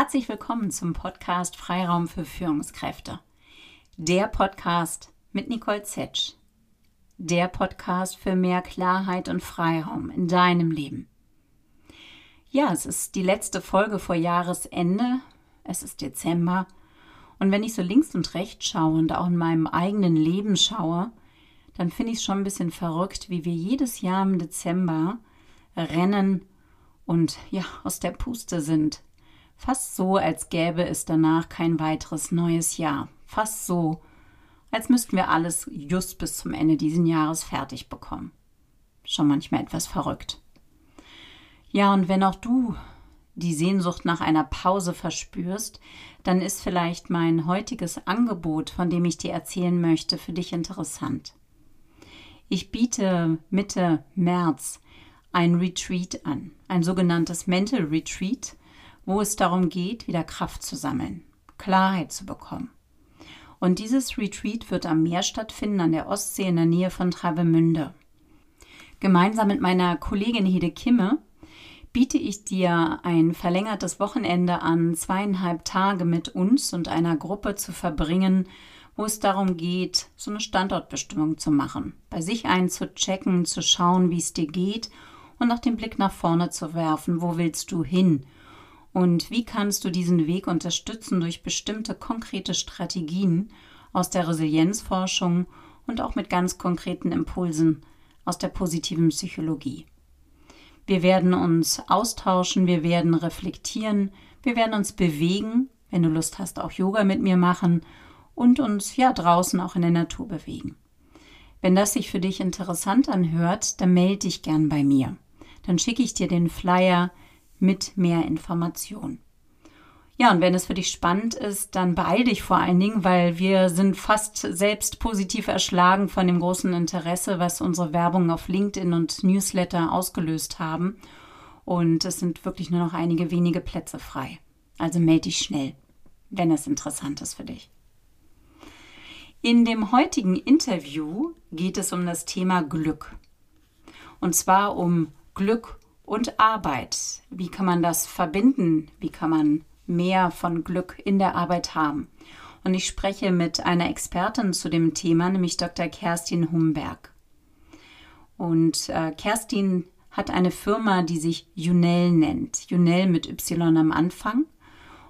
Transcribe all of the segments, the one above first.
Herzlich willkommen zum Podcast Freiraum für Führungskräfte. Der Podcast mit Nicole Zetsch. Der Podcast für mehr Klarheit und Freiraum in deinem Leben. Ja, es ist die letzte Folge vor Jahresende. Es ist Dezember. Und wenn ich so links und rechts schaue und auch in meinem eigenen Leben schaue, dann finde ich es schon ein bisschen verrückt, wie wir jedes Jahr im Dezember rennen und ja, aus der Puste sind. Fast so, als gäbe es danach kein weiteres neues Jahr. Fast so, als müssten wir alles just bis zum Ende dieses Jahres fertig bekommen. Schon manchmal etwas verrückt. Ja, und wenn auch du die Sehnsucht nach einer Pause verspürst, dann ist vielleicht mein heutiges Angebot, von dem ich dir erzählen möchte, für dich interessant. Ich biete Mitte März ein Retreat an, ein sogenanntes Mental Retreat, wo es darum geht, wieder Kraft zu sammeln, Klarheit zu bekommen. Und dieses Retreat wird am Meer stattfinden, an der Ostsee in der Nähe von Travemünde. Gemeinsam mit meiner Kollegin Hede Kimme biete ich dir ein verlängertes Wochenende an, zweieinhalb Tage mit uns und einer Gruppe zu verbringen, wo es darum geht, so eine Standortbestimmung zu machen, bei sich einzuchecken, zu schauen, wie es dir geht und auch den Blick nach vorne zu werfen, wo willst du hin? Und wie kannst du diesen Weg unterstützen durch bestimmte konkrete Strategien aus der Resilienzforschung und auch mit ganz konkreten Impulsen aus der positiven Psychologie? Wir werden uns austauschen, wir werden reflektieren, wir werden uns bewegen, wenn du Lust hast, auch Yoga mit mir machen und uns ja draußen auch in der Natur bewegen. Wenn das sich für dich interessant anhört, dann melde dich gern bei mir dann schicke ich dir den Flyer mit mehr Informationen. Ja, und wenn es für dich spannend ist, dann beeil dich vor allen Dingen, weil wir sind fast selbst positiv erschlagen von dem großen Interesse, was unsere Werbung auf LinkedIn und Newsletter ausgelöst haben. Und es sind wirklich nur noch einige wenige Plätze frei. Also melde dich schnell, wenn es interessant ist für dich. In dem heutigen Interview geht es um das Thema Glück. Und zwar um Glück und Arbeit. Wie kann man das verbinden? Wie kann man mehr von Glück in der Arbeit haben? Und ich spreche mit einer Expertin zu dem Thema, nämlich Dr. Kerstin Humberg. Und äh, Kerstin hat eine Firma, die sich Junel nennt. Junel mit Y am Anfang.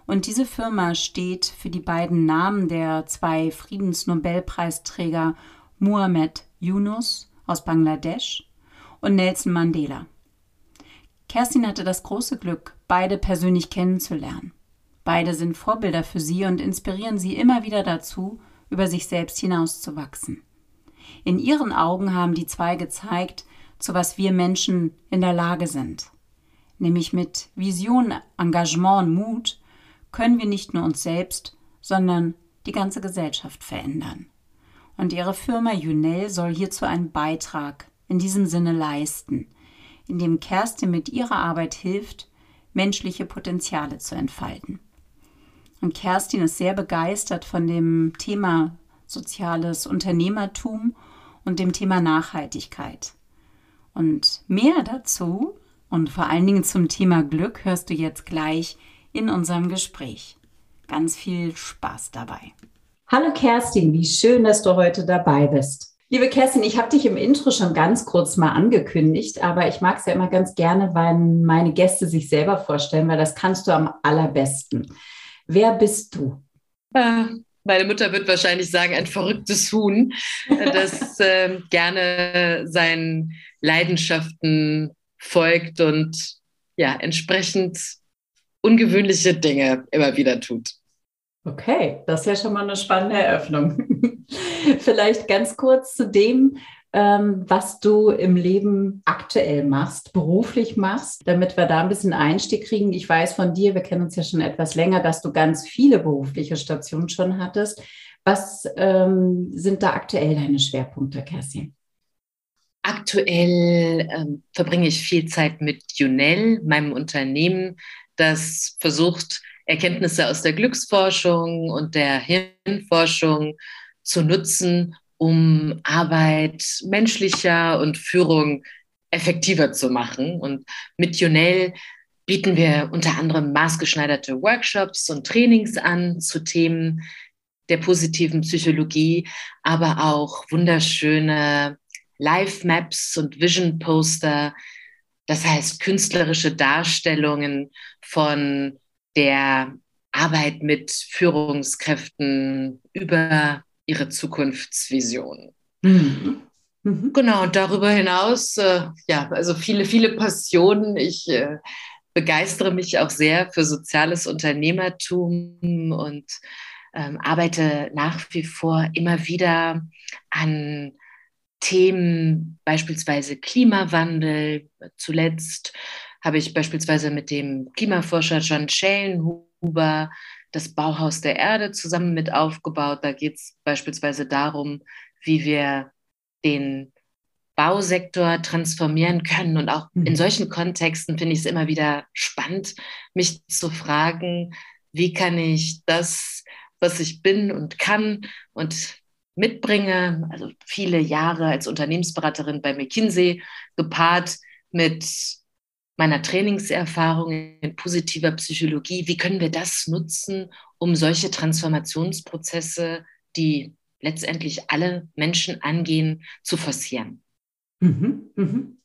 Und diese Firma steht für die beiden Namen der zwei Friedensnobelpreisträger Muhammad Yunus aus Bangladesch und Nelson Mandela. Kerstin hatte das große Glück, beide persönlich kennenzulernen. Beide sind Vorbilder für sie und inspirieren sie immer wieder dazu, über sich selbst hinauszuwachsen. In ihren Augen haben die zwei gezeigt, zu was wir Menschen in der Lage sind. Nämlich mit Vision, Engagement und Mut können wir nicht nur uns selbst, sondern die ganze Gesellschaft verändern. Und ihre Firma Junel soll hierzu einen Beitrag in diesem Sinne leisten, in dem Kerstin mit ihrer Arbeit hilft, menschliche Potenziale zu entfalten. Und Kerstin ist sehr begeistert von dem Thema soziales Unternehmertum und dem Thema Nachhaltigkeit. Und mehr dazu und vor allen Dingen zum Thema Glück hörst du jetzt gleich in unserem Gespräch. Ganz viel Spaß dabei. Hallo Kerstin, wie schön, dass du heute dabei bist. Liebe Kerstin, ich habe dich im Intro schon ganz kurz mal angekündigt, aber ich mag es ja immer ganz gerne, wenn meine Gäste sich selber vorstellen, weil das kannst du am allerbesten. Wer bist du? Äh, meine Mutter wird wahrscheinlich sagen, ein verrücktes Huhn, das äh, gerne seinen Leidenschaften folgt und ja, entsprechend ungewöhnliche Dinge immer wieder tut. Okay, das ist ja schon mal eine spannende Eröffnung. Vielleicht ganz kurz zu dem, ähm, was du im Leben aktuell machst, beruflich machst, damit wir da ein bisschen Einstieg kriegen. Ich weiß von dir, wir kennen uns ja schon etwas länger, dass du ganz viele berufliche Stationen schon hattest. Was ähm, sind da aktuell deine Schwerpunkte, Kerstin? Aktuell ähm, verbringe ich viel Zeit mit Junel, meinem Unternehmen, das versucht, Erkenntnisse aus der Glücksforschung und der Hirnforschung zu nutzen, um Arbeit menschlicher und Führung effektiver zu machen. Und mit Junel bieten wir unter anderem maßgeschneiderte Workshops und Trainings an zu Themen der positiven Psychologie, aber auch wunderschöne Live-Maps und Vision-Poster, das heißt künstlerische Darstellungen von der Arbeit mit Führungskräften über ihre Zukunftsvision. Mhm. Mhm. Genau, und darüber hinaus, äh, ja, also viele, viele Passionen. Ich äh, begeistere mich auch sehr für soziales Unternehmertum und ähm, arbeite nach wie vor immer wieder an Themen, beispielsweise Klimawandel. Zuletzt habe ich beispielsweise mit dem Klimaforscher John Schellenhuber das Bauhaus der Erde zusammen mit aufgebaut. Da geht es beispielsweise darum, wie wir den Bausektor transformieren können. Und auch in mhm. solchen Kontexten finde ich es immer wieder spannend, mich zu fragen, wie kann ich das, was ich bin und kann und mitbringe, also viele Jahre als Unternehmensberaterin bei McKinsey, gepaart mit meiner Trainingserfahrung in positiver Psychologie, wie können wir das nutzen, um solche Transformationsprozesse, die letztendlich alle Menschen angehen, zu forcieren. Mhm, mhm.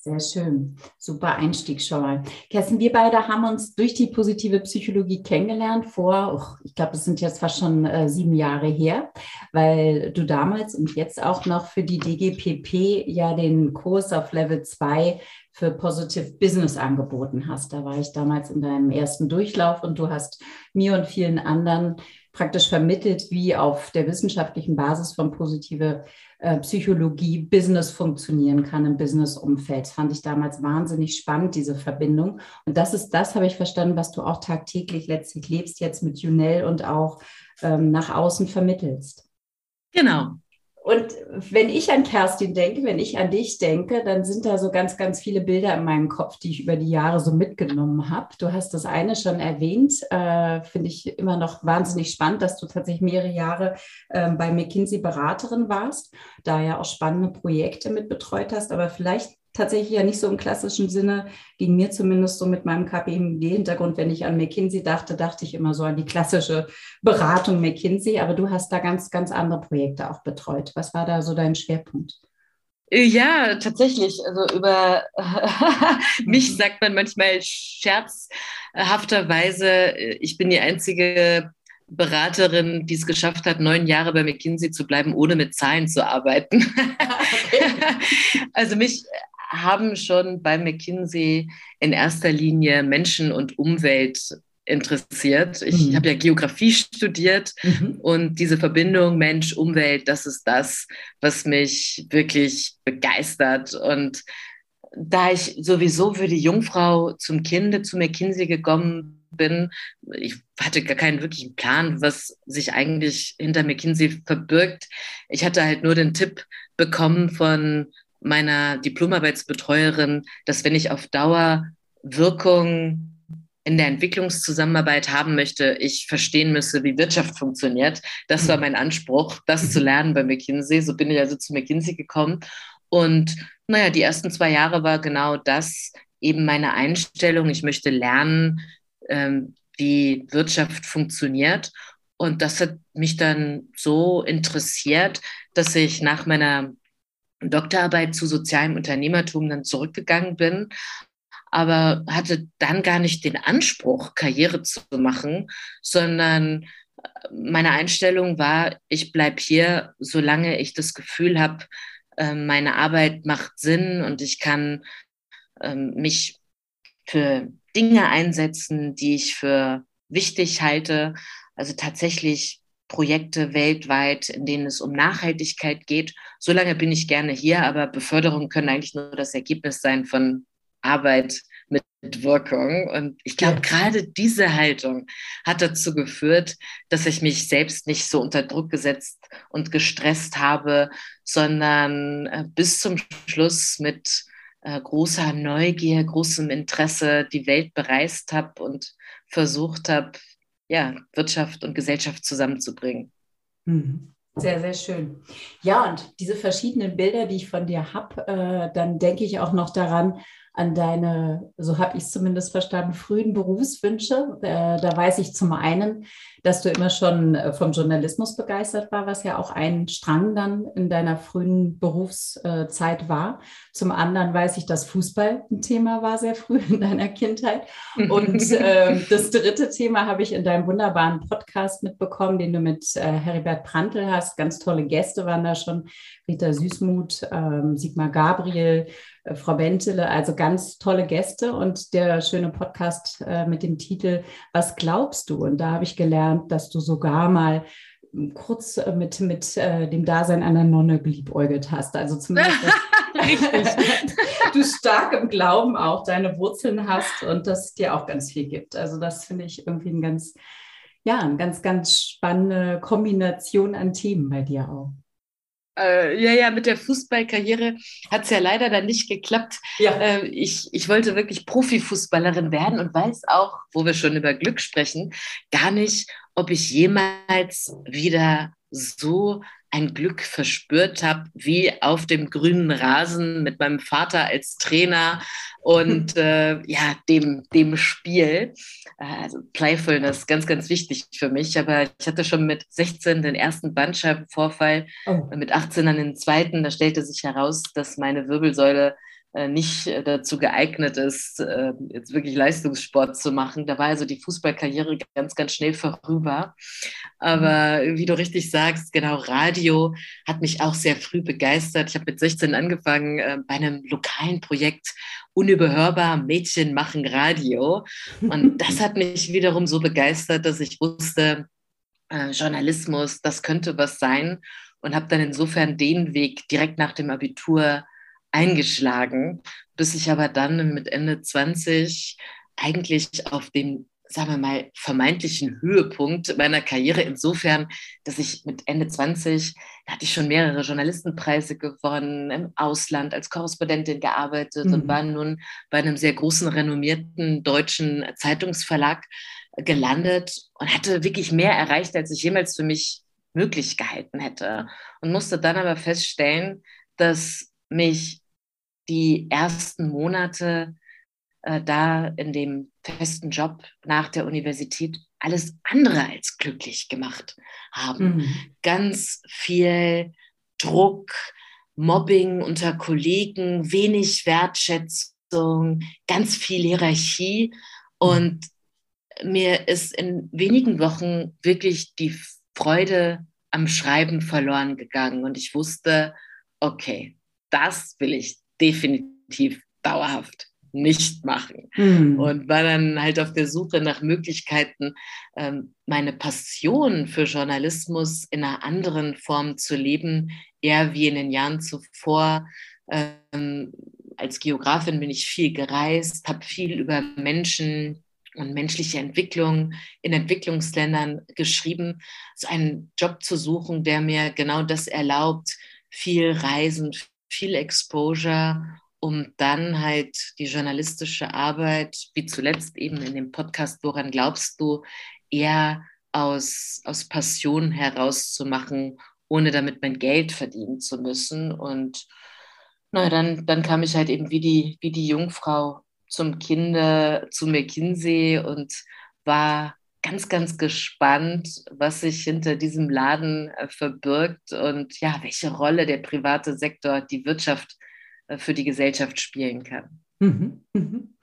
Sehr schön. Super Einstieg schon mal. Kerstin, wir beide haben uns durch die positive Psychologie kennengelernt vor, oh, ich glaube, es sind jetzt fast schon äh, sieben Jahre her, weil du damals und jetzt auch noch für die DGPP ja den Kurs auf Level 2 für Positive Business angeboten hast. Da war ich damals in deinem ersten Durchlauf und du hast mir und vielen anderen praktisch vermittelt, wie auf der wissenschaftlichen Basis von positive äh, Psychologie Business funktionieren kann im Business-Umfeld. Fand ich damals wahnsinnig spannend, diese Verbindung. Und das ist das, habe ich verstanden, was du auch tagtäglich letztlich lebst, jetzt mit Junel und auch ähm, nach außen vermittelst. Genau, und wenn ich an Kerstin denke, wenn ich an dich denke, dann sind da so ganz, ganz viele Bilder in meinem Kopf, die ich über die Jahre so mitgenommen habe. Du hast das eine schon erwähnt, äh, finde ich immer noch wahnsinnig spannend, dass du tatsächlich mehrere Jahre äh, bei McKinsey Beraterin warst, da ja auch spannende Projekte mit betreut hast. Aber vielleicht tatsächlich ja nicht so im klassischen Sinne, ging mir zumindest so mit meinem KPMG-Hintergrund, wenn ich an McKinsey dachte, dachte ich immer so an die klassische Beratung McKinsey, aber du hast da ganz, ganz andere Projekte auch betreut. Was war da so dein Schwerpunkt? Ja, tatsächlich. Also über mich mhm. sagt man manchmal scherzhafterweise, ich bin die einzige Beraterin, die es geschafft hat, neun Jahre bei McKinsey zu bleiben, ohne mit Zahlen zu arbeiten. Also mich haben schon bei McKinsey in erster Linie Menschen und Umwelt interessiert. Ich mhm. habe ja Geografie studiert mhm. und diese Verbindung Mensch, Umwelt, das ist das, was mich wirklich begeistert. Und da ich sowieso für die Jungfrau zum Kinde zu McKinsey gekommen bin, ich hatte gar keinen wirklichen Plan, was sich eigentlich hinter McKinsey verbirgt. Ich hatte halt nur den Tipp bekommen von meiner Diplomarbeitsbetreuerin, dass wenn ich auf Dauer Wirkung in der Entwicklungszusammenarbeit haben möchte, ich verstehen müsse, wie Wirtschaft funktioniert. Das war mein Anspruch, das zu lernen bei McKinsey. So bin ich also zu McKinsey gekommen. Und naja, die ersten zwei Jahre war genau das eben meine Einstellung. Ich möchte lernen, ähm, wie Wirtschaft funktioniert. Und das hat mich dann so interessiert, dass ich nach meiner Doktorarbeit zu sozialem Unternehmertum dann zurückgegangen bin, aber hatte dann gar nicht den Anspruch, Karriere zu machen, sondern äh, meine Einstellung war, ich bleibe hier, solange ich das Gefühl habe, ähm, meine Arbeit macht Sinn und ich kann ähm, mich für Dinge einsetzen, die ich für wichtig halte. Also tatsächlich Projekte weltweit, in denen es um Nachhaltigkeit geht. Solange bin ich gerne hier, aber Beförderungen können eigentlich nur das Ergebnis sein von Arbeit mit Wirkung. Und ich glaube, gerade diese Haltung hat dazu geführt, dass ich mich selbst nicht so unter Druck gesetzt und gestresst habe, sondern äh, bis zum Schluss mit äh, großer Neugier, großem Interesse die Welt bereist habe und versucht habe, ja, Wirtschaft und Gesellschaft zusammenzubringen. Mhm. Sehr, sehr schön. Ja, und diese verschiedenen Bilder, die ich von dir habe, äh, dann denke ich auch noch daran, an deine, so habe ich es zumindest verstanden, frühen Berufswünsche. Äh, da weiß ich zum einen, dass du immer schon äh, vom Journalismus begeistert war, was ja auch ein Strang dann in deiner frühen Berufszeit war. Zum anderen weiß ich, dass Fußball ein Thema war sehr früh in deiner Kindheit. Und äh, das dritte Thema habe ich in deinem wunderbaren Podcast mitbekommen, den du mit äh, Heribert Prantl hast. Ganz tolle Gäste waren da schon. Rita Süßmuth, äh, Sigmar Gabriel, äh, Frau Bentele, also ganz tolle Gäste und der schöne Podcast äh, mit dem Titel Was glaubst du? Und da habe ich gelernt, dass du sogar mal hm, kurz äh, mit, mit äh, dem Dasein einer Nonne geliebäugelt hast. Also zumindest, du stark im Glauben auch deine Wurzeln hast und das dir auch ganz viel gibt. Also das finde ich irgendwie ein ganz, ja, eine ganz, ganz spannende Kombination an Themen bei dir auch. Äh, ja, ja, mit der Fußballkarriere hat es ja leider dann nicht geklappt. Ja. Äh, ich, ich wollte wirklich Profifußballerin werden und weiß auch, wo wir schon über Glück sprechen, gar nicht, ob ich jemals wieder so ein Glück verspürt habe, wie auf dem grünen Rasen mit meinem Vater als Trainer und äh, ja, dem, dem Spiel. Äh, also Playfulness, ganz, ganz wichtig für mich. Aber ich hatte schon mit 16 den ersten Bandscheibenvorfall, oh. mit 18 dann den zweiten. Da stellte sich heraus, dass meine Wirbelsäule nicht äh, dazu geeignet ist, äh, jetzt wirklich Leistungssport zu machen. Da war also die Fußballkarriere ganz, ganz schnell vorüber. Aber wie du richtig sagst, genau, Radio hat mich auch sehr früh begeistert. Ich habe mit 16 angefangen bei einem lokalen Projekt unüberhörbar Mädchen machen Radio. Und das hat mich wiederum so begeistert, dass ich wusste, Journalismus, das könnte was sein. Und habe dann insofern den Weg direkt nach dem Abitur eingeschlagen, bis ich aber dann mit Ende 20 eigentlich auf dem, sagen wir mal, vermeintlichen Höhepunkt meiner Karriere insofern, dass ich mit Ende 20, da hatte ich schon mehrere Journalistenpreise gewonnen, im Ausland als Korrespondentin gearbeitet mhm. und war nun bei einem sehr großen, renommierten deutschen Zeitungsverlag gelandet und hatte wirklich mehr erreicht, als ich jemals für mich möglich gehalten hätte. Und musste dann aber feststellen, dass mich die ersten Monate äh, da in dem festen Job nach der Universität alles andere als glücklich gemacht haben. Mhm. Ganz viel Druck, Mobbing unter Kollegen, wenig Wertschätzung, ganz viel Hierarchie. Und mir ist in wenigen Wochen wirklich die Freude am Schreiben verloren gegangen. Und ich wusste, okay, das will ich definitiv dauerhaft nicht machen. Mhm. Und war dann halt auf der Suche nach Möglichkeiten, ähm, meine Passion für Journalismus in einer anderen Form zu leben, eher wie in den Jahren zuvor. Ähm, als Geografin bin ich viel gereist, habe viel über Menschen und menschliche Entwicklung in Entwicklungsländern geschrieben, so einen Job zu suchen, der mir genau das erlaubt, viel reisen, viel Exposure, um dann halt die journalistische Arbeit, wie zuletzt eben in dem Podcast, woran glaubst du, eher aus, aus Passion herauszumachen, ohne damit mein Geld verdienen zu müssen. Und naja, dann, dann kam ich halt eben wie die, wie die Jungfrau zum Kinder, zu McKinsey und war ganz, ganz gespannt, was sich hinter diesem Laden äh, verbirgt und ja, welche Rolle der private Sektor, die Wirtschaft äh, für die Gesellschaft spielen kann. Mhm. Mhm.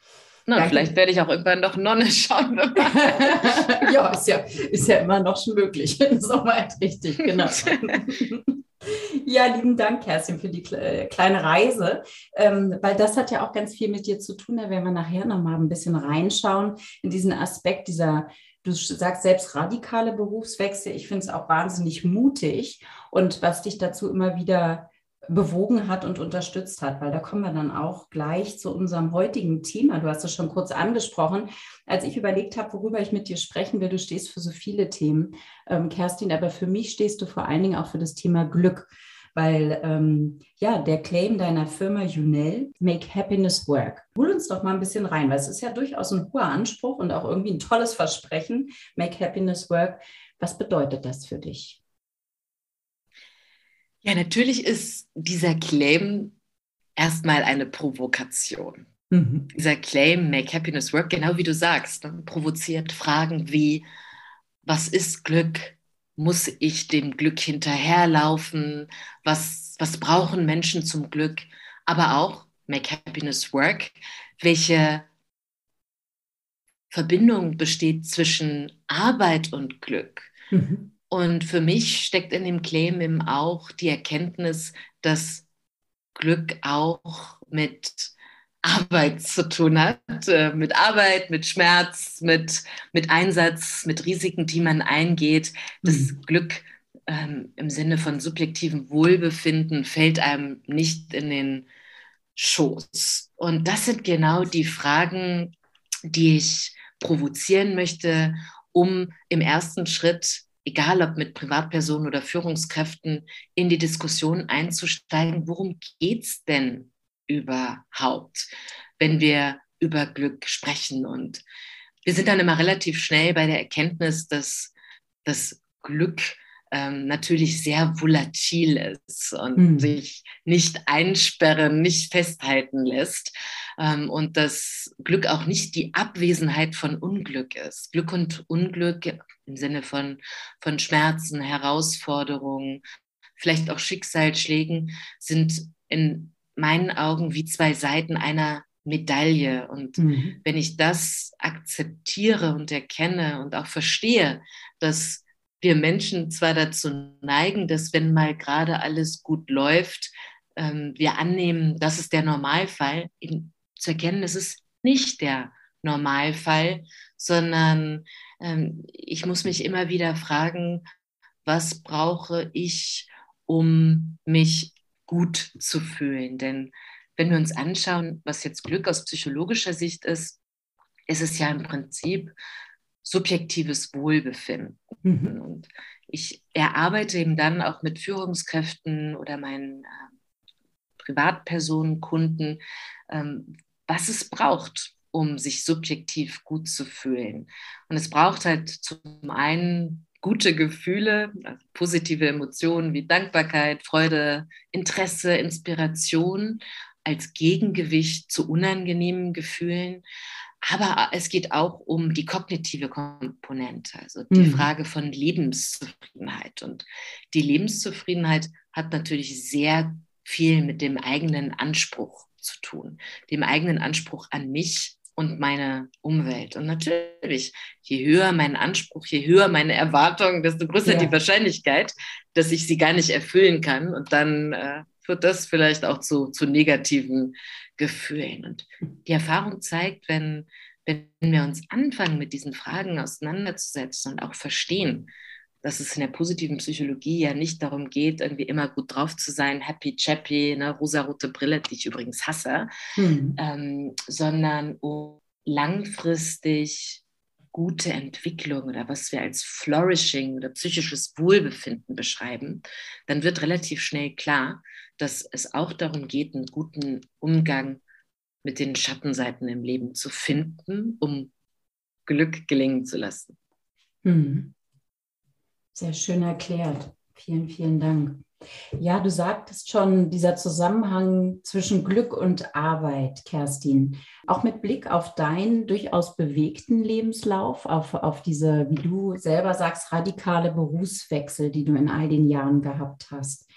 Na, Danke. vielleicht werde ich auch irgendwann noch Nonne schauen. ja, ist ja, ist ja immer noch schon möglich. Soweit richtig, genau. Ja, lieben Dank, Kerstin, für die äh, kleine Reise, ähm, weil das hat ja auch ganz viel mit dir zu tun. Da werden wir nachher nochmal ein bisschen reinschauen in diesen Aspekt dieser Du sagst selbst radikale Berufswechsel. Ich finde es auch wahnsinnig mutig und was dich dazu immer wieder bewogen hat und unterstützt hat, weil da kommen wir dann auch gleich zu unserem heutigen Thema. Du hast es schon kurz angesprochen. Als ich überlegt habe, worüber ich mit dir sprechen will, du stehst für so viele Themen, ähm, Kerstin, aber für mich stehst du vor allen Dingen auch für das Thema Glück weil ähm, ja, der Claim deiner Firma Unel, Make Happiness Work. Hol uns doch mal ein bisschen rein, weil es ist ja durchaus ein hoher Anspruch und auch irgendwie ein tolles Versprechen, Make Happiness Work. Was bedeutet das für dich? Ja, natürlich ist dieser Claim erstmal eine Provokation. Mhm. Dieser Claim, Make Happiness Work, genau wie du sagst, ne, provoziert Fragen wie, was ist Glück? Muss ich dem Glück hinterherlaufen? Was, was brauchen Menschen zum Glück? Aber auch Make Happiness Work. Welche Verbindung besteht zwischen Arbeit und Glück? Mhm. Und für mich steckt in dem Claim eben auch die Erkenntnis, dass Glück auch mit Arbeit zu tun hat, äh, mit Arbeit, mit Schmerz, mit, mit Einsatz, mit Risiken, die man eingeht. Das mhm. Glück ähm, im Sinne von subjektivem Wohlbefinden fällt einem nicht in den Schoß. Und das sind genau die Fragen, die ich provozieren möchte, um im ersten Schritt egal ob mit Privatpersonen oder Führungskräften, in die Diskussion einzusteigen, worum geht es denn überhaupt, wenn wir über Glück sprechen. Und wir sind dann immer relativ schnell bei der Erkenntnis, dass das Glück ähm, natürlich sehr volatil ist und mhm. sich nicht einsperren, nicht festhalten lässt. Ähm, und dass Glück auch nicht die Abwesenheit von Unglück ist. Glück und Unglück im Sinne von, von Schmerzen, Herausforderungen, vielleicht auch Schicksalsschlägen sind in meinen Augen wie zwei Seiten einer Medaille. Und mhm. wenn ich das akzeptiere und erkenne und auch verstehe, dass wir Menschen zwar dazu neigen, dass wenn mal gerade alles gut läuft, ähm, wir annehmen, das ist der Normalfall, eben zu erkennen, es ist nicht der Normalfall, sondern ähm, ich muss mich immer wieder fragen, was brauche ich, um mich gut zu fühlen. Denn wenn wir uns anschauen, was jetzt Glück aus psychologischer Sicht ist, ist es ja im Prinzip subjektives Wohlbefinden. Mhm. Und ich erarbeite eben dann auch mit Führungskräften oder meinen äh, Privatpersonen, Kunden, ähm, was es braucht, um sich subjektiv gut zu fühlen. Und es braucht halt zum einen gute Gefühle, also positive Emotionen wie Dankbarkeit, Freude, Interesse, Inspiration als Gegengewicht zu unangenehmen Gefühlen. Aber es geht auch um die kognitive Komponente, also die mhm. Frage von Lebenszufriedenheit. Und die Lebenszufriedenheit hat natürlich sehr viel mit dem eigenen Anspruch zu tun, dem eigenen Anspruch an mich und meine Umwelt. Und natürlich, je höher mein Anspruch, je höher meine Erwartungen, desto größer ja. die Wahrscheinlichkeit, dass ich sie gar nicht erfüllen kann. Und dann äh, führt das vielleicht auch zu, zu negativen Gefühlen. Und die Erfahrung zeigt, wenn, wenn wir uns anfangen, mit diesen Fragen auseinanderzusetzen und auch verstehen, dass es in der positiven Psychologie ja nicht darum geht, irgendwie immer gut drauf zu sein, happy chappy, ne, rosarote Brille, die ich übrigens hasse, mhm. ähm, sondern um langfristig gute Entwicklung oder was wir als Flourishing oder psychisches Wohlbefinden beschreiben, dann wird relativ schnell klar, dass es auch darum geht, einen guten Umgang mit den Schattenseiten im Leben zu finden, um Glück gelingen zu lassen. Mhm. Sehr schön erklärt. Vielen, vielen Dank. Ja, du sagtest schon, dieser Zusammenhang zwischen Glück und Arbeit, Kerstin, auch mit Blick auf deinen durchaus bewegten Lebenslauf, auf, auf diese, wie du selber sagst, radikale Berufswechsel, die du in all den Jahren gehabt hast.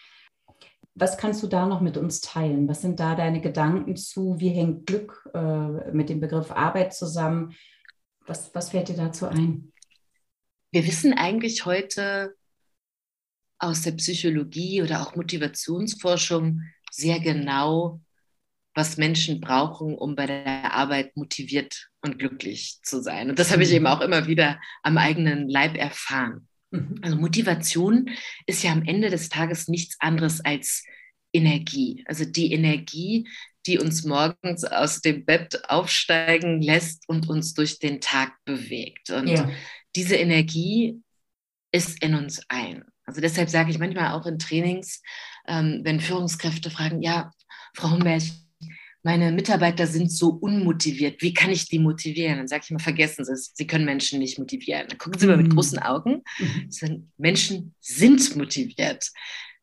Was kannst du da noch mit uns teilen? Was sind da deine Gedanken zu? Wie hängt Glück äh, mit dem Begriff Arbeit zusammen? Was, was fällt dir dazu ein? Wir wissen eigentlich heute aus der Psychologie oder auch Motivationsforschung sehr genau, was Menschen brauchen, um bei der Arbeit motiviert und glücklich zu sein. Und das habe ich eben auch immer wieder am eigenen Leib erfahren. Mhm. Also Motivation ist ja am Ende des Tages nichts anderes als Energie. Also die Energie, die uns morgens aus dem Bett aufsteigen lässt und uns durch den Tag bewegt. Und ja diese Energie ist in uns ein. Also deshalb sage ich manchmal auch in Trainings, ähm, wenn Führungskräfte fragen, ja, Frau Humberg, meine Mitarbeiter sind so unmotiviert, wie kann ich die motivieren? Dann sage ich immer, vergessen Sie es, Sie können Menschen nicht motivieren. Dann gucken Sie mal mit mhm. großen Augen. Mhm. Menschen sind motiviert.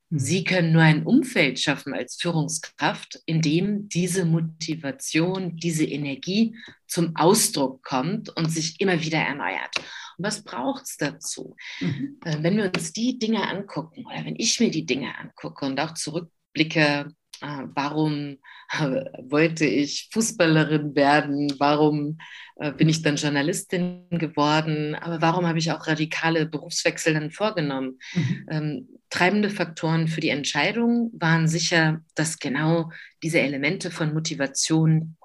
Mhm. Sie können nur ein Umfeld schaffen als Führungskraft, in dem diese Motivation, diese Energie zum Ausdruck kommt und sich immer wieder erneuert. Was braucht es dazu? Mhm. Äh, wenn wir uns die Dinge angucken oder wenn ich mir die Dinge angucke und auch zurückblicke, äh, warum wollte ich Fußballerin werden? Warum äh, bin ich dann Journalistin geworden? Aber warum habe ich auch radikale Berufswechsel dann vorgenommen? Mhm. Ähm, treibende Faktoren für die Entscheidung waren sicher, dass genau diese Elemente von Motivation,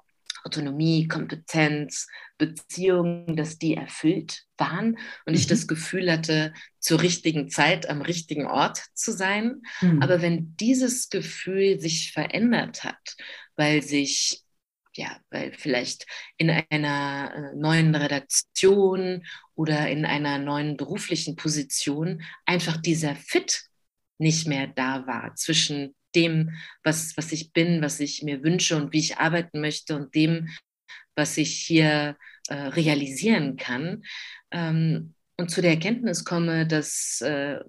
Autonomie, Kompetenz, Beziehungen, dass die erfüllt waren und mhm. ich das Gefühl hatte, zur richtigen Zeit am richtigen Ort zu sein. Mhm. Aber wenn dieses Gefühl sich verändert hat, weil sich ja, weil vielleicht in einer äh, neuen Redaktion oder in einer neuen beruflichen Position einfach dieser Fit nicht mehr da war zwischen dem, was, was ich bin, was ich mir wünsche und wie ich arbeiten möchte und dem, was ich hier äh, realisieren kann. Ähm, und zu der Erkenntnis komme, dass äh,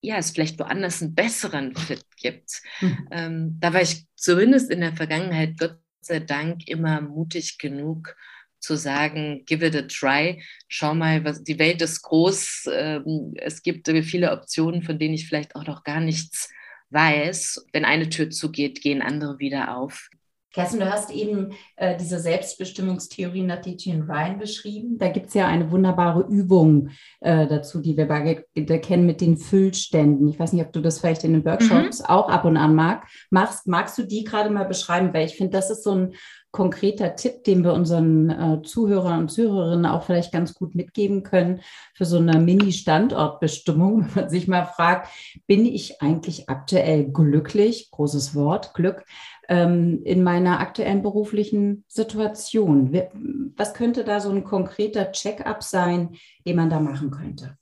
ja, es vielleicht woanders einen besseren Fit gibt. Mhm. Ähm, da war ich zumindest in der Vergangenheit, Gott sei Dank, immer mutig genug zu sagen, give it a try, schau mal, was, die Welt ist groß, ähm, es gibt viele Optionen, von denen ich vielleicht auch noch gar nichts weiß. Wenn eine Tür zugeht, gehen andere wieder auf. Kerstin, du hast eben äh, diese Selbstbestimmungstheorie nach Etienne Ryan beschrieben. Da gibt es ja eine wunderbare Übung äh, dazu, die wir beide kennen mit den Füllständen. Ich weiß nicht, ob du das vielleicht in den Workshops mhm. auch ab und an mag, machst. Magst du die gerade mal beschreiben? Weil ich finde, das ist so ein konkreter Tipp, den wir unseren äh, Zuhörern und Zuhörerinnen auch vielleicht ganz gut mitgeben können für so eine Mini-Standortbestimmung, wenn man sich mal fragt, bin ich eigentlich aktuell glücklich, großes Wort, Glück, ähm, in meiner aktuellen beruflichen Situation? Was könnte da so ein konkreter Check-up sein, den man da machen könnte?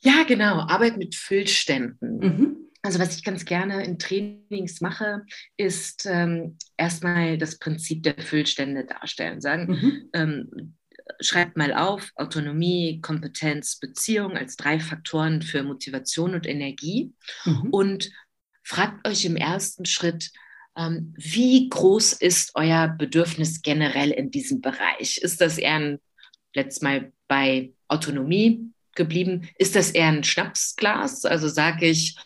Ja, genau, Arbeit mit Füllständen. Mhm. Also was ich ganz gerne in Trainings mache, ist ähm, erstmal das Prinzip der Füllstände darstellen. Sagen, mhm. ähm, schreibt mal auf, Autonomie, Kompetenz, Beziehung als drei Faktoren für Motivation und Energie mhm. und fragt euch im ersten Schritt, ähm, wie groß ist euer Bedürfnis generell in diesem Bereich? Ist das eher ein, letztes Mal bei Autonomie geblieben, ist das eher ein Schnapsglas? Also sage ich,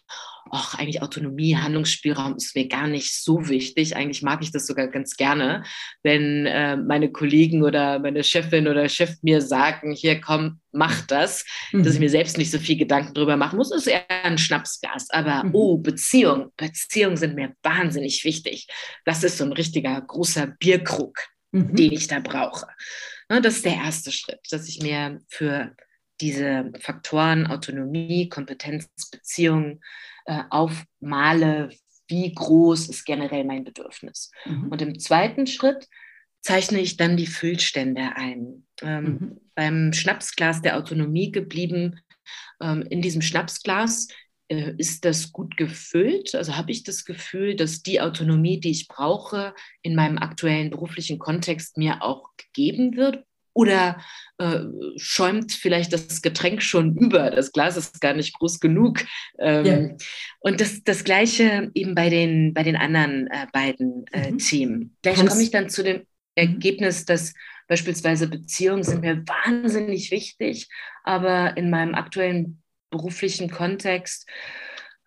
ach, eigentlich Autonomie, Handlungsspielraum ist mir gar nicht so wichtig. Eigentlich mag ich das sogar ganz gerne, wenn äh, meine Kollegen oder meine Chefin oder Chef mir sagen, hier komm, mach das, mhm. dass ich mhm. mir selbst nicht so viel Gedanken drüber machen muss, ist eher ein Schnapsgas. Aber mhm. oh, Beziehung, Beziehungen sind mir wahnsinnig wichtig. Das ist so ein richtiger großer Bierkrug, mhm. den ich da brauche. Ne, das ist der erste Schritt, dass ich mir für diese Faktoren Autonomie, Kompetenz, Beziehung äh, aufmale, wie groß ist generell mein Bedürfnis. Mhm. Und im zweiten Schritt zeichne ich dann die Füllstände ein. Ähm, mhm. Beim Schnapsglas der Autonomie geblieben, ähm, in diesem Schnapsglas äh, ist das gut gefüllt? Also habe ich das Gefühl, dass die Autonomie, die ich brauche, in meinem aktuellen beruflichen Kontext mir auch gegeben wird? Oder äh, schäumt vielleicht das Getränk schon über? Das Glas ist gar nicht groß genug. Ähm, ja. Und das, das Gleiche eben bei den, bei den anderen äh, beiden äh, mhm. Themen. Gleich komme ich dann zu dem mhm. Ergebnis, dass beispielsweise Beziehungen sind mir wahnsinnig wichtig, aber in meinem aktuellen beruflichen Kontext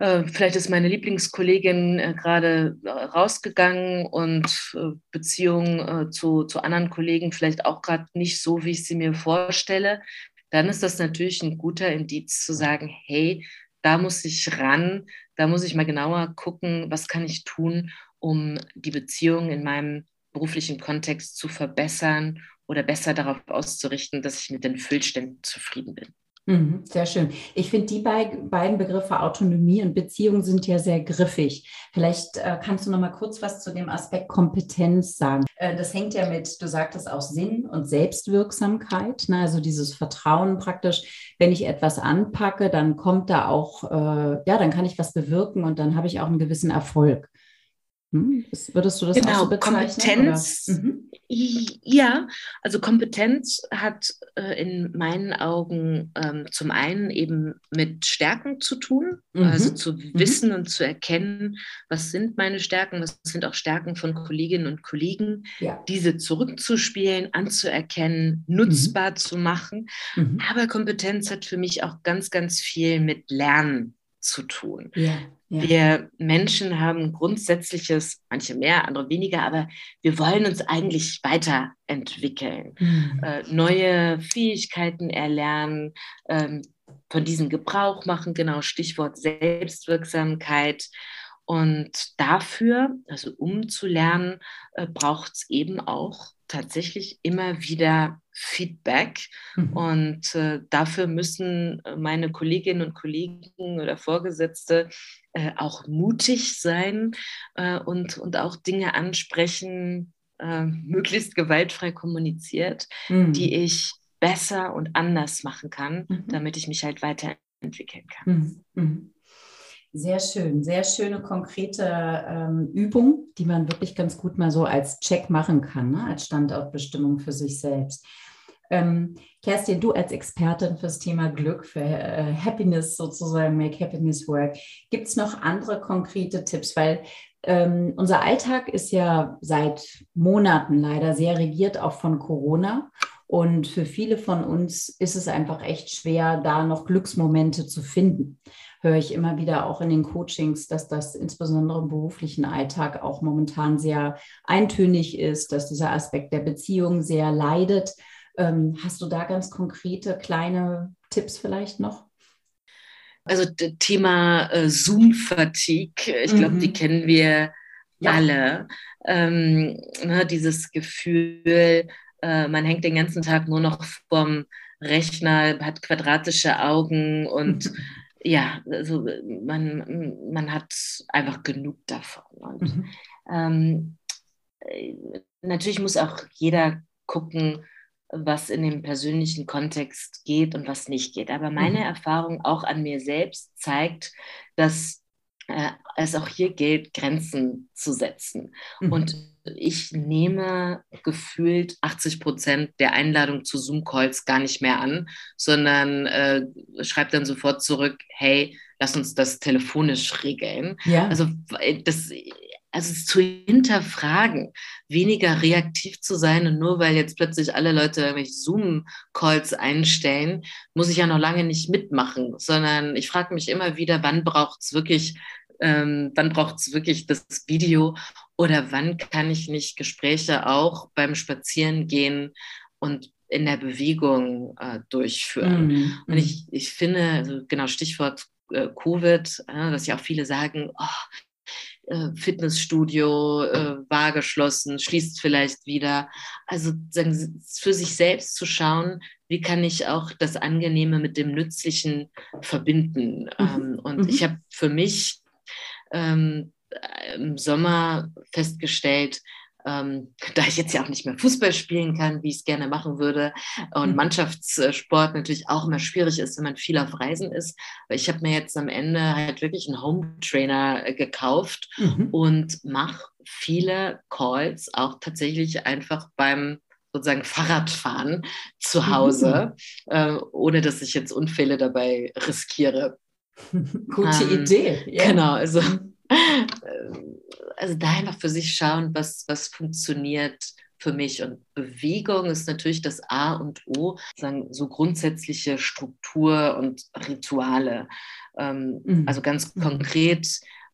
vielleicht ist meine Lieblingskollegin äh, gerade äh, rausgegangen und Beziehungen zu, zu anderen Kollegen vielleicht auch gerade nicht so, wie ich sie mir vorstelle. Dann ist das natürlich ein guter Indiz zu sagen, hey, da muss ich ran, da muss ich mal genauer gucken, was kann ich tun, um die Beziehung in meinem beruflichen Kontext zu verbessern oder besser darauf auszurichten, dass ich mit den Füllständen zufrieden bin. Mhm, sehr schön. Ich finde, die beiden Begriffe Autonomie und Beziehung sind ja sehr griffig. Vielleicht äh, kannst du noch mal kurz was zu dem Aspekt Kompetenz sagen. Äh, das hängt ja mit, du sagtest auch Sinn und Selbstwirksamkeit, ne? also dieses Vertrauen praktisch. Wenn ich etwas anpacke, dann kommt da auch, äh, ja, dann kann ich was bewirken und dann habe ich auch einen gewissen Erfolg. Hm? Würdest du das genau, auch so bezeichnen? Kompetenz, mhm. ja, also Kompetenz hat äh, in meinen Augen ähm, zum einen eben mit Stärken zu tun, mhm. also zu mhm. wissen mhm. und zu erkennen, was sind meine Stärken, was sind auch Stärken von Kolleginnen und Kollegen, ja. diese zurückzuspielen, anzuerkennen, nutzbar mhm. zu machen. Mhm. Aber Kompetenz hat für mich auch ganz, ganz viel mit Lernen zu tun. Ja. Ja. Wir Menschen haben grundsätzliches, manche mehr, andere weniger, aber wir wollen uns eigentlich weiterentwickeln, mhm. äh, neue Fähigkeiten erlernen, ähm, von diesen Gebrauch machen, genau Stichwort Selbstwirksamkeit. Und dafür, also um zu lernen, äh, braucht es eben auch tatsächlich immer wieder Feedback. Mhm. Und äh, dafür müssen meine Kolleginnen und Kollegen oder Vorgesetzte äh, auch mutig sein äh, und, und auch Dinge ansprechen, äh, möglichst gewaltfrei kommuniziert, mhm. die ich besser und anders machen kann, mhm. damit ich mich halt weiterentwickeln kann. Sehr schön, sehr schöne konkrete ähm, Übung, die man wirklich ganz gut mal so als Check machen kann, ne? als Standortbestimmung für sich selbst. Ähm, Kerstin, du als Expertin fürs Thema Glück, für äh, Happiness sozusagen, Make Happiness Work, gibt es noch andere konkrete Tipps? Weil ähm, unser Alltag ist ja seit Monaten leider sehr regiert, auch von Corona. Und für viele von uns ist es einfach echt schwer, da noch Glücksmomente zu finden. Höre ich immer wieder auch in den Coachings, dass das insbesondere im beruflichen Alltag auch momentan sehr eintönig ist, dass dieser Aspekt der Beziehung sehr leidet. Ähm, hast du da ganz konkrete kleine Tipps vielleicht noch? Also Thema äh, Zoom-Fatigue, ich glaube, mhm. die kennen wir ja. alle. Ähm, ne, dieses Gefühl, äh, man hängt den ganzen Tag nur noch vorm Rechner, hat quadratische Augen und ja, also man, man hat einfach genug davon. Und, mhm. ähm, äh, natürlich muss auch jeder gucken, was in dem persönlichen Kontext geht und was nicht geht. Aber meine mhm. Erfahrung auch an mir selbst zeigt, dass äh, es auch hier gilt, Grenzen zu setzen. Mhm. Und ich nehme gefühlt 80 Prozent der Einladung zu Zoom-Calls gar nicht mehr an, sondern äh, schreibe dann sofort zurück, hey, lass uns das telefonisch regeln. Ja. Also das also es zu hinterfragen, weniger reaktiv zu sein und nur weil jetzt plötzlich alle Leute irgendwelche Zoom-Calls einstellen, muss ich ja noch lange nicht mitmachen, sondern ich frage mich immer wieder, wann braucht es wirklich, ähm, wann braucht es wirklich das Video oder wann kann ich nicht Gespräche auch beim Spazierengehen und in der Bewegung äh, durchführen. Mhm. Und ich, ich finde, also genau Stichwort äh, Covid, äh, dass ja auch viele sagen, oh, äh, Fitnessstudio äh, war geschlossen, schließt vielleicht wieder. Also für sich selbst zu schauen, wie kann ich auch das Angenehme mit dem Nützlichen verbinden. Mhm. Ähm, und mhm. ich habe für mich ähm, im Sommer festgestellt, ähm, da ich jetzt ja auch nicht mehr Fußball spielen kann, wie ich es gerne machen würde, und mhm. Mannschaftssport natürlich auch immer schwierig ist, wenn man viel auf Reisen ist. Aber ich habe mir jetzt am Ende halt wirklich einen Home Trainer äh, gekauft mhm. und mache viele Calls auch tatsächlich einfach beim sozusagen Fahrradfahren zu Hause, mhm. äh, ohne dass ich jetzt Unfälle dabei riskiere. Gute ähm, Idee. Ja. Genau, also mhm. Ähm, also da einfach für sich schauen, was, was funktioniert für mich. Und Bewegung ist natürlich das A und O, sagen so grundsätzliche Struktur und Rituale. Ähm, mhm. Also ganz mhm. konkret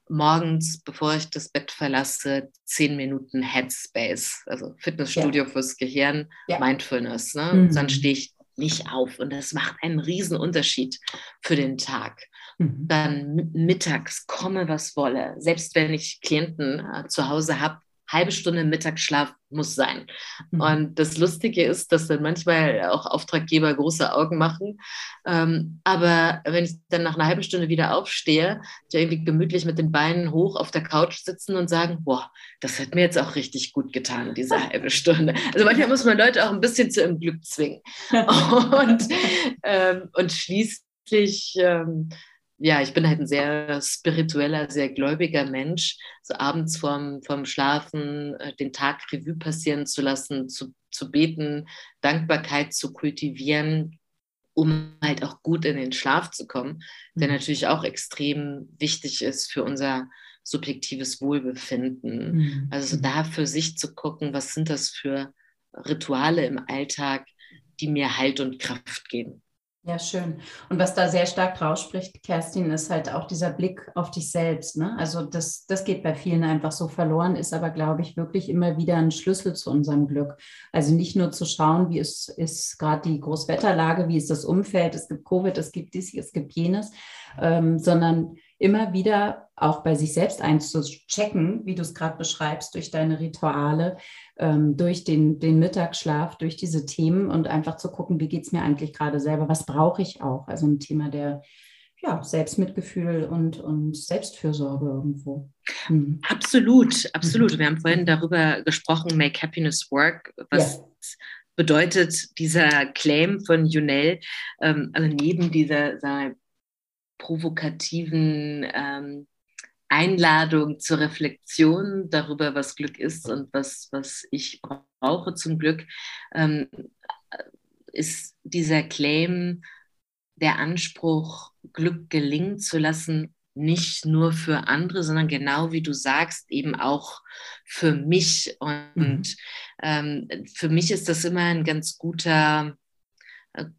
morgens, bevor ich das Bett verlasse, zehn Minuten Headspace, also Fitnessstudio ja. fürs Gehirn, ja. Mindfulness. Ne? Mhm. Dann stehe ich nicht auf und das macht einen riesen Unterschied für den Tag. Mhm. Dann mittags komme, was wolle. Selbst wenn ich Klienten äh, zu Hause habe, halbe Stunde Mittagsschlaf muss sein. Mhm. Und das Lustige ist, dass dann manchmal auch Auftraggeber große Augen machen. Ähm, aber wenn ich dann nach einer halben Stunde wieder aufstehe, irgendwie gemütlich mit den Beinen hoch auf der Couch sitzen und sagen, boah, das hat mir jetzt auch richtig gut getan, diese halbe Stunde. Also manchmal muss man Leute auch ein bisschen zu ihrem Glück zwingen. und, ähm, und schließlich ähm, ja, ich bin halt ein sehr spiritueller, sehr gläubiger Mensch. So abends vorm, vorm Schlafen äh, den Tag Revue passieren zu lassen, zu, zu beten, Dankbarkeit zu kultivieren, um halt auch gut in den Schlaf zu kommen, der mhm. natürlich auch extrem wichtig ist für unser subjektives Wohlbefinden. Mhm. Also mhm. da für sich zu gucken, was sind das für Rituale im Alltag, die mir Halt und Kraft geben. Ja, schön. Und was da sehr stark draus spricht, Kerstin, ist halt auch dieser Blick auf dich selbst. Ne? Also das, das geht bei vielen einfach so verloren, ist aber, glaube ich, wirklich immer wieder ein Schlüssel zu unserem Glück. Also nicht nur zu schauen, wie ist, ist gerade die Großwetterlage, wie ist das Umfeld, es gibt Covid, es gibt dies, es gibt jenes, ähm, sondern immer wieder auch bei sich selbst einzuchecken, wie du es gerade beschreibst, durch deine Rituale, ähm, durch den, den Mittagsschlaf, durch diese Themen und einfach zu gucken, wie geht es mir eigentlich gerade selber, was brauche ich auch. Also ein Thema der ja, Selbstmitgefühl und, und Selbstfürsorge irgendwo. Mhm. Absolut, absolut. Mhm. Wir haben vorhin darüber gesprochen, Make Happiness Work, was ja. bedeutet dieser Claim von Junel, ähm, also neben dieser provokativen ähm, Einladung zur Reflexion darüber, was Glück ist und was, was ich brauche zum Glück, ähm, ist dieser Claim, der Anspruch, Glück gelingen zu lassen, nicht nur für andere, sondern genau wie du sagst, eben auch für mich. Und mhm. ähm, für mich ist das immer ein ganz guter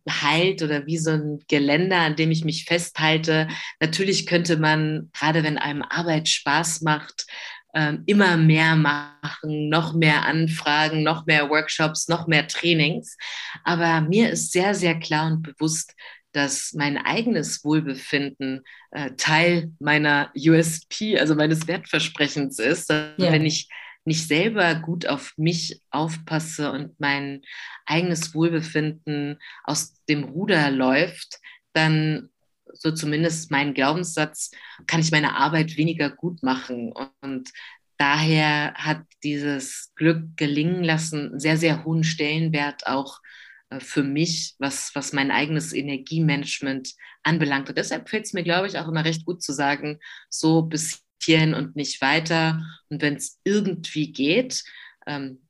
Halt oder wie so ein Geländer, an dem ich mich festhalte. Natürlich könnte man, gerade wenn einem Arbeit Spaß macht, ähm, immer mehr machen, noch mehr Anfragen, noch mehr Workshops, noch mehr Trainings. Aber mir ist sehr, sehr klar und bewusst, dass mein eigenes Wohlbefinden äh, Teil meiner USP, also meines Wertversprechens ist. Yeah. Wenn ich nicht selber gut auf mich aufpasse und mein eigenes Wohlbefinden aus dem Ruder läuft, dann so zumindest mein Glaubenssatz, kann ich meine Arbeit weniger gut machen. Und daher hat dieses Glück gelingen lassen sehr, sehr hohen Stellenwert auch äh, für mich, was, was mein eigenes Energiemanagement anbelangt. Und deshalb fällt es mir, glaube ich, auch immer recht gut zu sagen, so bis hierhin und nicht weiter. Und wenn es irgendwie geht, ähm,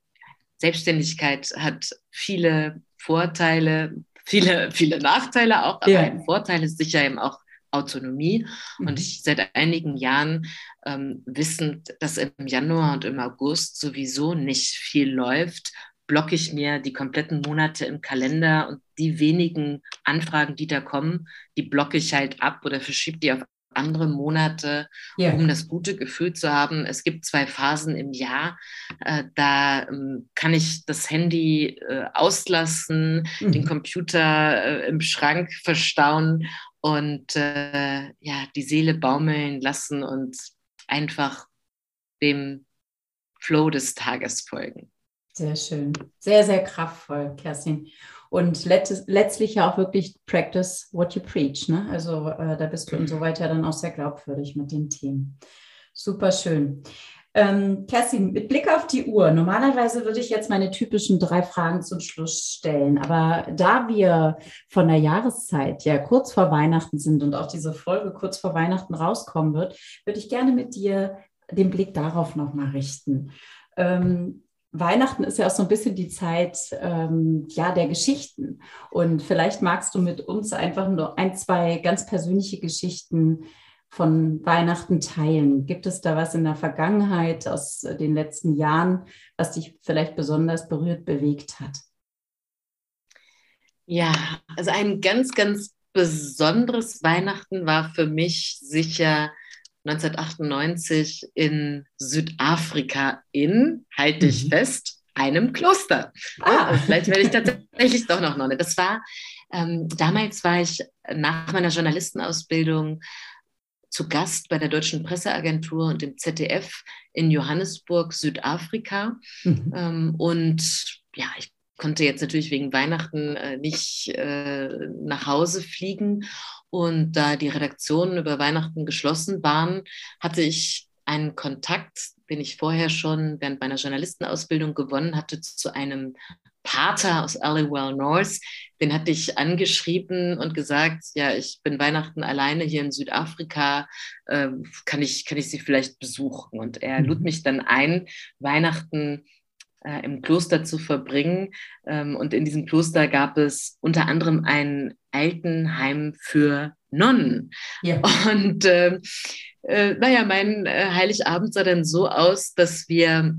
Selbstständigkeit hat viele Vorteile, viele, viele Nachteile auch, aber ja. ein Vorteil ist sicher eben auch Autonomie. Mhm. Und ich seit einigen Jahren ähm, wissend, dass im Januar und im August sowieso nicht viel läuft, blocke ich mir die kompletten Monate im Kalender und die wenigen Anfragen, die da kommen, die blocke ich halt ab oder verschiebe die auf andere Monate, yeah. um das gute Gefühl zu haben. Es gibt zwei Phasen im Jahr. Äh, da ähm, kann ich das Handy äh, auslassen, mhm. den Computer äh, im Schrank verstauen und äh, ja, die Seele baumeln lassen und einfach dem Flow des Tages folgen. Sehr schön. Sehr, sehr kraftvoll, Kerstin. Und let letztlich ja auch wirklich practice what you preach. Ne? Also äh, da bist du insoweit ja dann auch sehr glaubwürdig mit den Themen. Super schön. Ähm, Kerstin, mit Blick auf die Uhr, normalerweise würde ich jetzt meine typischen drei Fragen zum Schluss stellen. Aber da wir von der Jahreszeit ja kurz vor Weihnachten sind und auch diese Folge kurz vor Weihnachten rauskommen wird, würde ich gerne mit dir den Blick darauf nochmal richten. Ähm, Weihnachten ist ja auch so ein bisschen die Zeit ähm, ja, der Geschichten. Und vielleicht magst du mit uns einfach nur ein, zwei ganz persönliche Geschichten von Weihnachten teilen. Gibt es da was in der Vergangenheit aus den letzten Jahren, was dich vielleicht besonders berührt, bewegt hat? Ja, also ein ganz, ganz besonderes Weihnachten war für mich sicher 1998 in Südafrika in, halte ich mhm. fest, einem Kloster. Ah. vielleicht werde ich tatsächlich doch noch Nonne. Das war, ähm, damals war ich nach meiner Journalistenausbildung zu Gast bei der Deutschen Presseagentur und dem ZDF in Johannesburg, Südafrika. Mhm. Ähm, und ja, ich konnte jetzt natürlich wegen Weihnachten äh, nicht äh, nach Hause fliegen. Und da die Redaktionen über Weihnachten geschlossen waren, hatte ich einen Kontakt, den ich vorher schon während meiner Journalistenausbildung gewonnen hatte, zu einem Pater aus Allywell North, den hatte ich angeschrieben und gesagt, ja, ich bin Weihnachten alleine hier in Südafrika, äh, kann, ich, kann ich Sie vielleicht besuchen? Und er lud mhm. mich dann ein, Weihnachten äh, im Kloster zu verbringen. Ähm, und in diesem Kloster gab es unter anderem ein Altenheim für Nonnen. Ja. Und äh, äh, naja, mein äh, Heiligabend sah dann so aus, dass wir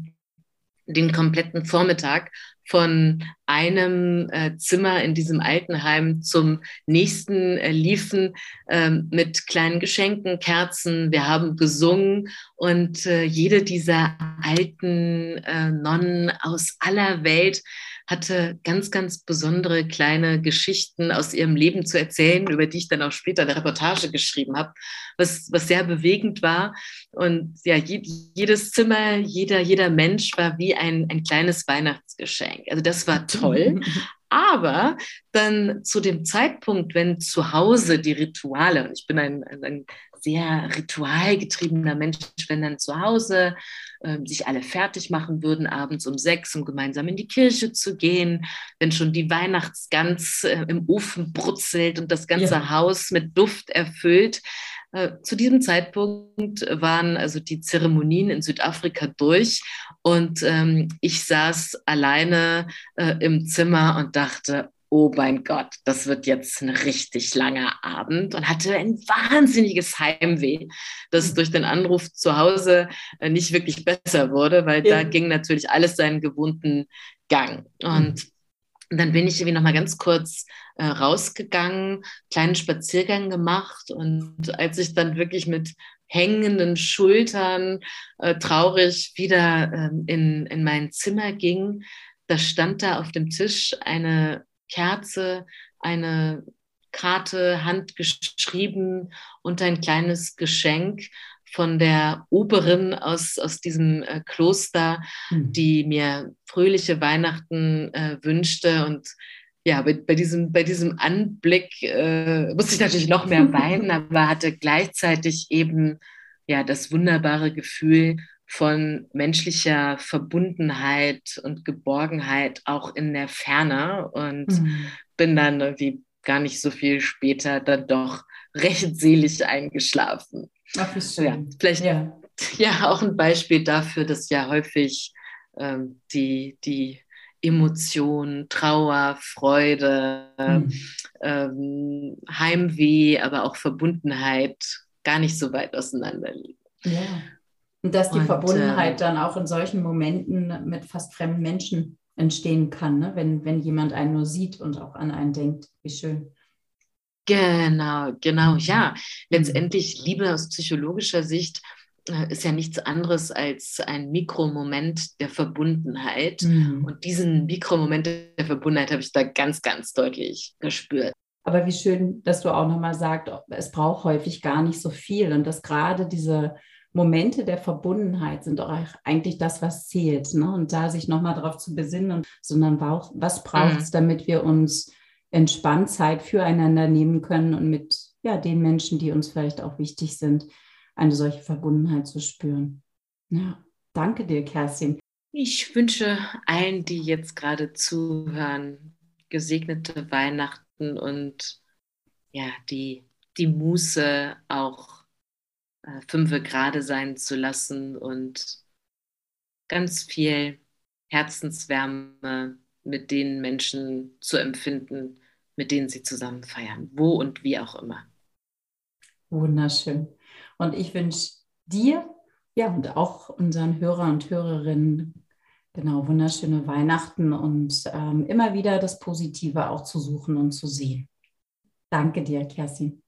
den kompletten Vormittag von einem äh, Zimmer in diesem Altenheim zum nächsten äh, liefen äh, mit kleinen Geschenken, Kerzen. Wir haben gesungen und äh, jede dieser alten äh, Nonnen aus aller Welt hatte ganz, ganz besondere kleine Geschichten aus ihrem Leben zu erzählen, über die ich dann auch später eine Reportage geschrieben habe, was, was sehr bewegend war. Und ja, jedes Zimmer, jeder, jeder Mensch war wie ein, ein kleines Weihnachtsgeschenk. Also das war toll. Aber dann zu dem Zeitpunkt, wenn zu Hause die Rituale, und ich bin ein, ein sehr ritualgetriebener Mensch, wenn dann zu Hause äh, sich alle fertig machen würden, abends um sechs, um gemeinsam in die Kirche zu gehen, wenn schon die Weihnachtsgans äh, im Ofen brutzelt und das ganze ja. Haus mit Duft erfüllt. Äh, zu diesem Zeitpunkt waren also die Zeremonien in Südafrika durch und ähm, ich saß alleine äh, im Zimmer und dachte, oh mein Gott, das wird jetzt ein richtig langer Abend und hatte ein wahnsinniges Heimweh, das durch den Anruf zu Hause äh, nicht wirklich besser wurde, weil ja. da ging natürlich alles seinen gewohnten Gang. Und mhm. dann bin ich irgendwie noch mal ganz kurz äh, rausgegangen, kleinen Spaziergang gemacht und als ich dann wirklich mit hängenden Schultern äh, traurig wieder ähm, in, in mein Zimmer ging, da stand da auf dem Tisch eine Kerze, eine Karte handgeschrieben und ein kleines Geschenk von der Oberin aus, aus diesem äh, Kloster, mhm. die mir fröhliche Weihnachten äh, wünschte. Und ja, bei, bei, diesem, bei diesem Anblick äh, musste ich natürlich noch mehr weinen, aber hatte gleichzeitig eben ja das wunderbare Gefühl von menschlicher Verbundenheit und Geborgenheit auch in der Ferne und mhm. bin dann irgendwie gar nicht so viel später dann doch recht selig eingeschlafen. Ach, wie schön. Ja, vielleicht ja. ja auch ein Beispiel dafür, dass ja häufig ähm, die, die Emotion, Trauer, Freude, mhm. ähm, Heimweh, aber auch Verbundenheit gar nicht so weit auseinander liegen. Ja. Und dass die und, Verbundenheit äh, dann auch in solchen Momenten mit fast fremden Menschen entstehen kann, ne? wenn, wenn jemand einen nur sieht und auch an einen denkt. Wie schön. Genau, genau, ja. Mhm. Letztendlich Liebe aus psychologischer Sicht äh, ist ja nichts anderes als ein Mikromoment der Verbundenheit. Mhm. Und diesen Mikromoment der Verbundenheit habe ich da ganz, ganz deutlich gespürt. Aber wie schön, dass du auch nochmal sagst, es braucht häufig gar nicht so viel und dass gerade diese Momente der Verbundenheit sind auch eigentlich das, was zählt. Ne? Und da sich nochmal darauf zu besinnen, sondern was braucht es, mhm. damit wir uns entspannt Zeit füreinander nehmen können und mit ja, den Menschen, die uns vielleicht auch wichtig sind, eine solche Verbundenheit zu spüren. Ja, danke dir, Kerstin. Ich wünsche allen, die jetzt gerade zuhören, gesegnete Weihnachten und ja, die, die Muße auch äh, fünfe gerade sein zu lassen und ganz viel Herzenswärme mit den Menschen zu empfinden, mit denen sie zusammen feiern, wo und wie auch immer. Wunderschön. Und ich wünsche dir, ja, und auch unseren Hörer und Hörerinnen, genau, wunderschöne Weihnachten und ähm, immer wieder das Positive auch zu suchen und zu sehen. Danke dir, Kerstin.